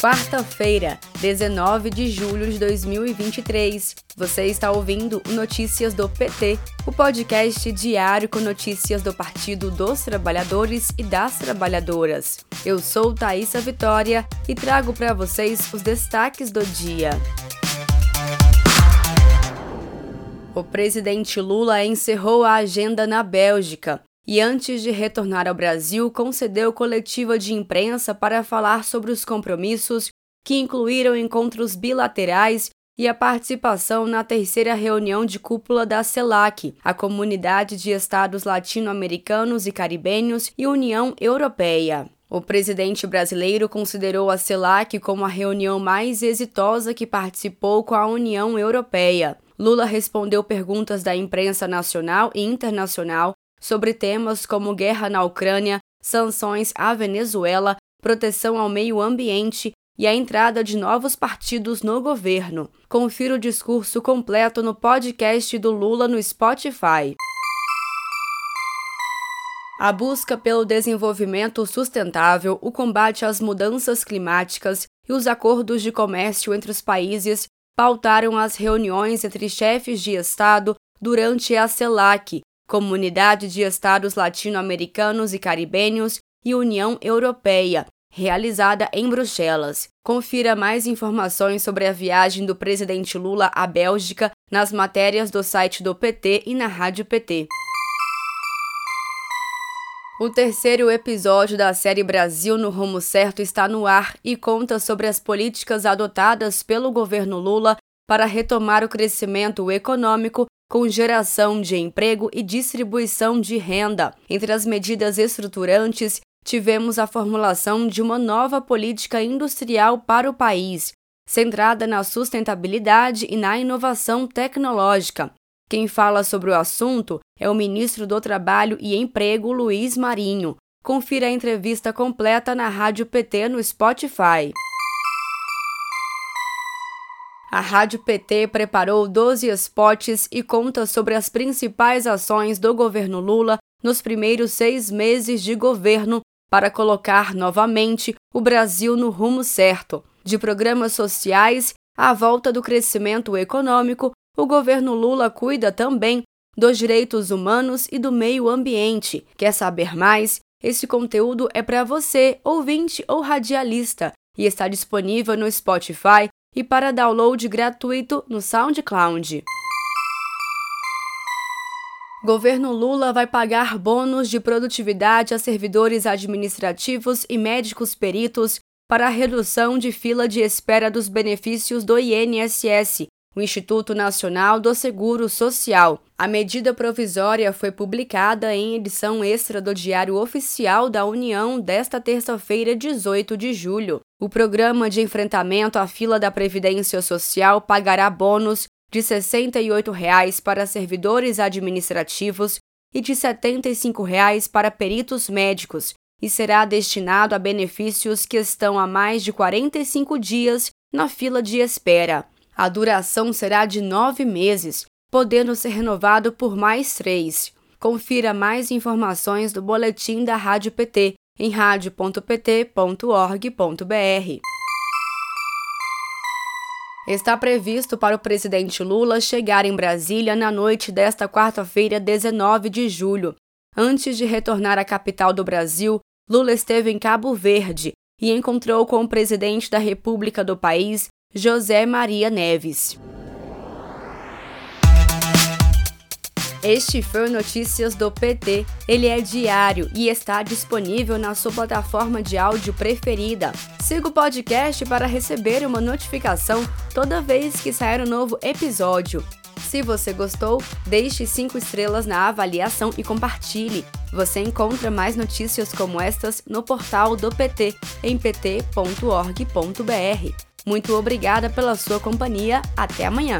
Quarta-feira, 19 de julho de 2023. Você está ouvindo Notícias do PT, o podcast diário com notícias do Partido dos Trabalhadores e das Trabalhadoras. Eu sou Thaisa Vitória e trago para vocês os destaques do dia. O presidente Lula encerrou a agenda na Bélgica e, antes de retornar ao Brasil, concedeu coletiva de imprensa para falar sobre os compromissos que incluíram encontros bilaterais e a participação na terceira reunião de cúpula da CELAC, a Comunidade de Estados Latino-Americanos e Caribenhos e União Europeia. O presidente brasileiro considerou a CELAC como a reunião mais exitosa que participou com a União Europeia. Lula respondeu perguntas da imprensa nacional e internacional sobre temas como guerra na Ucrânia, sanções à Venezuela, proteção ao meio ambiente e a entrada de novos partidos no governo. Confira o discurso completo no podcast do Lula no Spotify. A busca pelo desenvolvimento sustentável, o combate às mudanças climáticas e os acordos de comércio entre os países pautaram as reuniões entre chefes de Estado durante a CELAC, Comunidade de Estados Latino-Americanos e Caribenhos e União Europeia, realizada em Bruxelas. Confira mais informações sobre a viagem do presidente Lula à Bélgica nas matérias do site do PT e na Rádio PT. O terceiro episódio da série Brasil no Rumo Certo está no ar e conta sobre as políticas adotadas pelo governo Lula para retomar o crescimento econômico com geração de emprego e distribuição de renda. Entre as medidas estruturantes, tivemos a formulação de uma nova política industrial para o país, centrada na sustentabilidade e na inovação tecnológica. Quem fala sobre o assunto é o ministro do Trabalho e Emprego, Luiz Marinho. Confira a entrevista completa na Rádio PT no Spotify. A Rádio PT preparou 12 spots e conta sobre as principais ações do governo Lula nos primeiros seis meses de governo para colocar novamente o Brasil no rumo certo. De programas sociais à volta do crescimento econômico, o governo Lula cuida também dos direitos humanos e do meio ambiente. Quer saber mais? Esse conteúdo é para você, ouvinte ou radialista, e está disponível no Spotify, e para download gratuito no SoundCloud. Governo Lula vai pagar bônus de produtividade a servidores administrativos e médicos peritos para a redução de fila de espera dos benefícios do INSS, o Instituto Nacional do Seguro Social. A medida provisória foi publicada em edição extra do Diário Oficial da União desta terça-feira, 18 de julho. O programa de enfrentamento à fila da Previdência Social pagará bônus de 68 reais para servidores administrativos e de 75 reais para peritos médicos e será destinado a benefícios que estão há mais de 45 dias na fila de espera. A duração será de nove meses, podendo ser renovado por mais três. Confira mais informações do boletim da Rádio PT em radio.pt.org.br. Está previsto para o presidente Lula chegar em Brasília na noite desta quarta-feira, 19 de julho. Antes de retornar à capital do Brasil, Lula esteve em Cabo Verde e encontrou com o presidente da República do país, José Maria Neves. Este foi o Notícias do PT. Ele é diário e está disponível na sua plataforma de áudio preferida. Siga o podcast para receber uma notificação toda vez que sair um novo episódio. Se você gostou, deixe 5 estrelas na avaliação e compartilhe. Você encontra mais notícias como estas no portal do PT em pt.org.br. Muito obrigada pela sua companhia. Até amanhã!